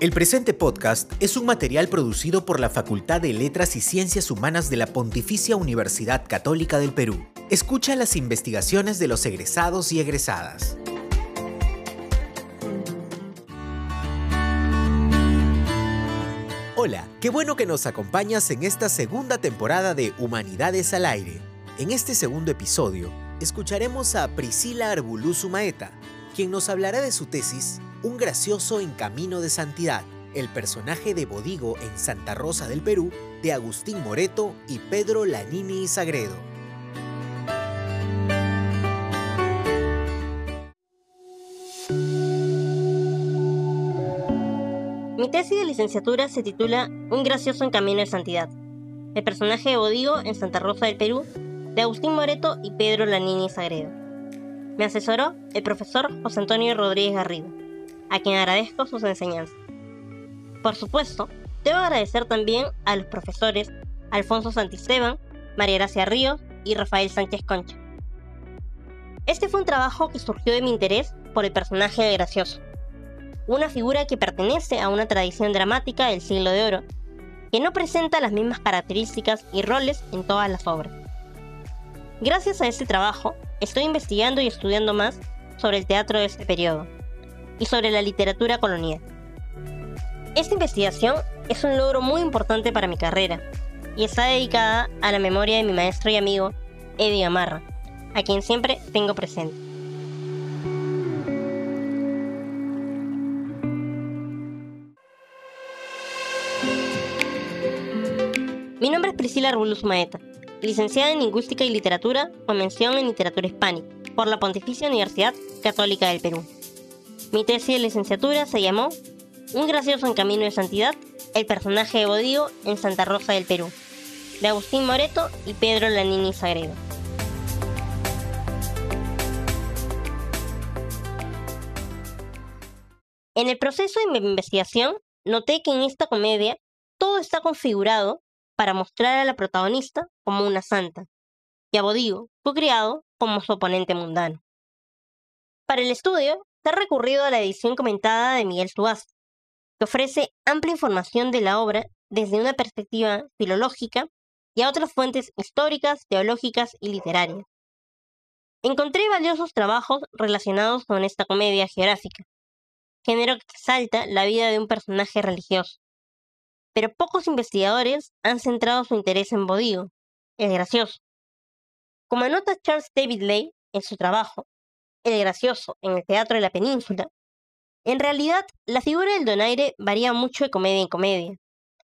El presente podcast es un material producido por la Facultad de Letras y Ciencias Humanas de la Pontificia Universidad Católica del Perú. Escucha las investigaciones de los egresados y egresadas. Hola, qué bueno que nos acompañas en esta segunda temporada de Humanidades al Aire. En este segundo episodio, escucharemos a Priscila Arbulú Sumaeta, quien nos hablará de su tesis Un gracioso en camino de santidad, el personaje de Bodigo en Santa Rosa del Perú, de Agustín Moreto y Pedro Lanini y Sagredo. Mi tesis de licenciatura se titula Un gracioso en camino de santidad, el personaje de Bodigo en Santa Rosa del Perú, de Agustín Moreto y Pedro Lanini y Sagredo. Me asesoró el profesor José Antonio Rodríguez Garrido, a quien agradezco sus enseñanzas. Por supuesto, debo agradecer también a los profesores Alfonso Santisteban, María Gracia Ríos y Rafael Sánchez Concha. Este fue un trabajo que surgió de mi interés por el personaje de Gracioso, una figura que pertenece a una tradición dramática del siglo de oro, que no presenta las mismas características y roles en todas las obras. Gracias a este trabajo, estoy investigando y estudiando más sobre el teatro de este periodo y sobre la literatura colonial. Esta investigación es un logro muy importante para mi carrera y está dedicada a la memoria de mi maestro y amigo Eddie Gamarra, a quien siempre tengo presente. Mi nombre es Priscila Arbulus Maeta licenciada en Lingüística y Literatura con mención en Literatura Hispánica por la Pontificia Universidad Católica del Perú. Mi tesis de licenciatura se llamó Un gracioso en camino de santidad, el personaje de Bodío en Santa Rosa del Perú, de Agustín Moreto y Pedro Lanini Sagredo. En el proceso de investigación, noté que en esta comedia todo está configurado para mostrar a la protagonista como una santa, y a Bodigo fue criado como su oponente mundano. Para el estudio, se ha recurrido a la edición comentada de Miguel Subasta, que ofrece amplia información de la obra desde una perspectiva filológica y a otras fuentes históricas, teológicas y literarias. Encontré valiosos trabajos relacionados con esta comedia geográfica, género que exalta la vida de un personaje religioso, pero pocos investigadores han centrado su interés en Bodigo, el gracioso. Como anota Charles David Lay en su trabajo, El gracioso en el teatro de la península, en realidad la figura del donaire varía mucho de comedia en comedia,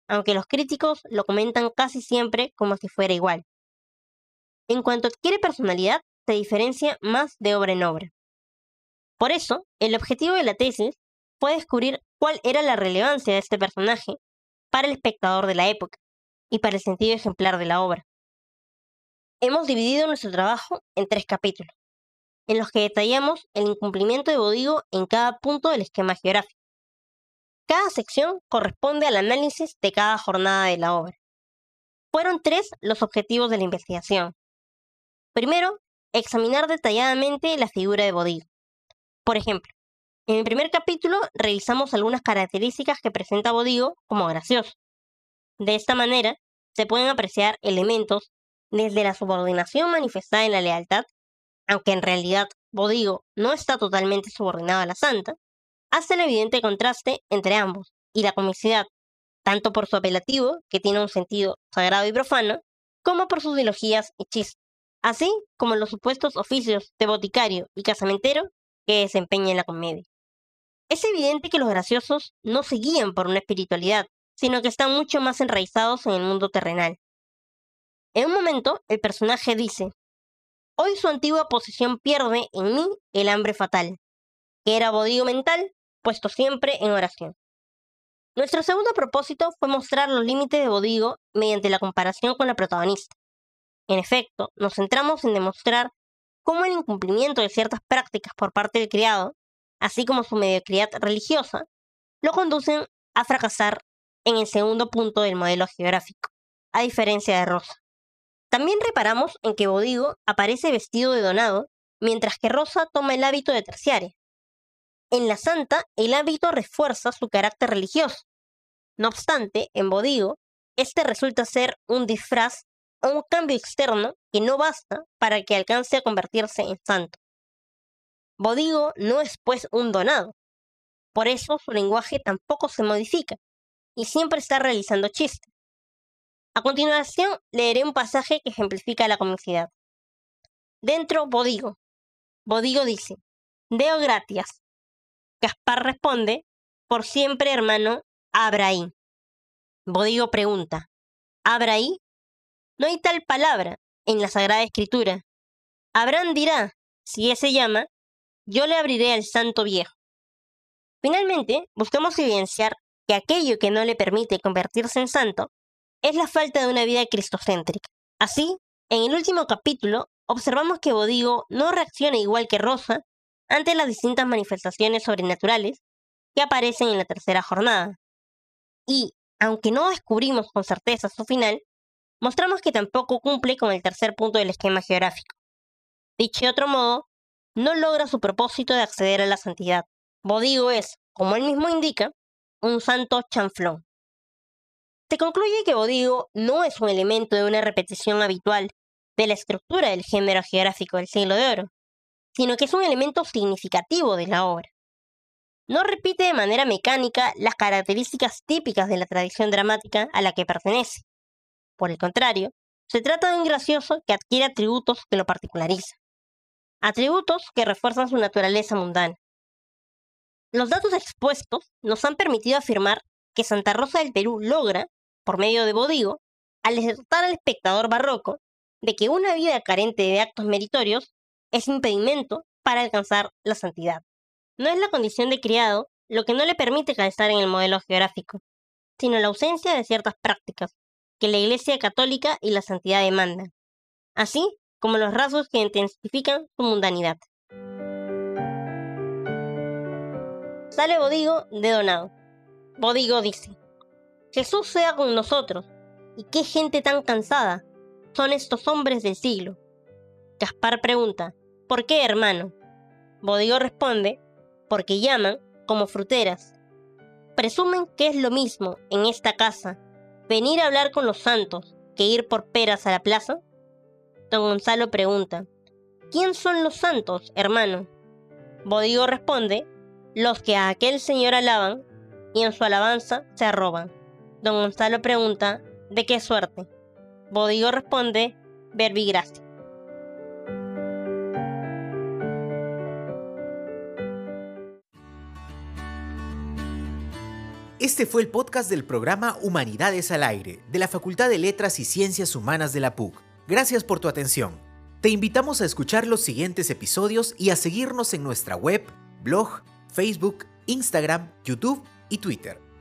aunque los críticos lo comentan casi siempre como si fuera igual. En cuanto adquiere personalidad, se diferencia más de obra en obra. Por eso, el objetivo de la tesis fue descubrir cuál era la relevancia de este personaje para el espectador de la época y para el sentido ejemplar de la obra. Hemos dividido nuestro trabajo en tres capítulos, en los que detallamos el incumplimiento de Bodigo en cada punto del esquema geográfico. Cada sección corresponde al análisis de cada jornada de la obra. Fueron tres los objetivos de la investigación. Primero, examinar detalladamente la figura de Bodigo. Por ejemplo, en el primer capítulo revisamos algunas características que presenta Bodigo como gracioso. De esta manera, se pueden apreciar elementos desde la subordinación manifestada en la lealtad, aunque en realidad Bodigo no está totalmente subordinado a la santa, hasta el evidente contraste entre ambos y la comicidad, tanto por su apelativo, que tiene un sentido sagrado y profano, como por sus dilogías y chistes, así como los supuestos oficios de boticario y casamentero que desempeña en la comedia. Es evidente que los graciosos no se guían por una espiritualidad, sino que están mucho más enraizados en el mundo terrenal. En un momento, el personaje dice, Hoy su antigua posición pierde en mí el hambre fatal, que era bodigo mental, puesto siempre en oración. Nuestro segundo propósito fue mostrar los límites de Bodigo mediante la comparación con la protagonista. En efecto, nos centramos en demostrar cómo el incumplimiento de ciertas prácticas por parte del criado así como su mediocridad religiosa, lo conducen a fracasar en el segundo punto del modelo geográfico, a diferencia de Rosa. También reparamos en que Bodigo aparece vestido de donado, mientras que Rosa toma el hábito de terciaria. En la santa, el hábito refuerza su carácter religioso. No obstante, en Bodigo, este resulta ser un disfraz o un cambio externo que no basta para que alcance a convertirse en santo. Bodigo no es pues un donado. Por eso su lenguaje tampoco se modifica y siempre está realizando chistes. A continuación leeré un pasaje que ejemplifica la comicidad. Dentro Bodigo. Bodigo dice, Deo gratias. Gaspar responde, por siempre hermano, Abraí. Bodigo pregunta, ¿Abraí? No hay tal palabra en la Sagrada Escritura. Abraham dirá, si ese llama, yo le abriré al santo viejo. Finalmente, buscamos evidenciar que aquello que no le permite convertirse en santo es la falta de una vida cristocéntrica. Así, en el último capítulo, observamos que Bodigo no reacciona igual que Rosa ante las distintas manifestaciones sobrenaturales que aparecen en la tercera jornada. Y, aunque no descubrimos con certeza su final, mostramos que tampoco cumple con el tercer punto del esquema geográfico. Dicho de otro modo, no logra su propósito de acceder a la santidad. Bodigo es, como él mismo indica, un santo chanflón. Se concluye que Bodigo no es un elemento de una repetición habitual de la estructura del género geográfico del siglo de oro, sino que es un elemento significativo de la obra. No repite de manera mecánica las características típicas de la tradición dramática a la que pertenece. Por el contrario, se trata de un gracioso que adquiere atributos que lo particularizan. Atributos que refuerzan su naturaleza mundana. Los datos expuestos nos han permitido afirmar que Santa Rosa del Perú logra, por medio de Bodigo, alertar al espectador barroco de que una vida carente de actos meritorios es impedimento para alcanzar la santidad. No es la condición de criado lo que no le permite calzar en el modelo geográfico, sino la ausencia de ciertas prácticas que la Iglesia católica y la santidad demandan, así como los rasgos que intensifican su mundanidad. Sale Bodigo de Donado. Bodigo dice, Jesús sea con nosotros, y qué gente tan cansada son estos hombres del siglo. Gaspar pregunta, ¿Por qué, hermano? Bodigo responde, porque llaman como fruteras. Presumen que es lo mismo en esta casa venir a hablar con los santos que ir por peras a la plaza. Don Gonzalo pregunta, ¿quién son los santos, hermano? Bodigo responde, los que a aquel señor alaban y en su alabanza se arroban. Don Gonzalo pregunta, ¿de qué suerte? Bodigo responde, verbigracia. Este fue el podcast del programa Humanidades al Aire de la Facultad de Letras y Ciencias Humanas de la PUC. Gracias por tu atención. Te invitamos a escuchar los siguientes episodios y a seguirnos en nuestra web, blog, Facebook, Instagram, YouTube y Twitter.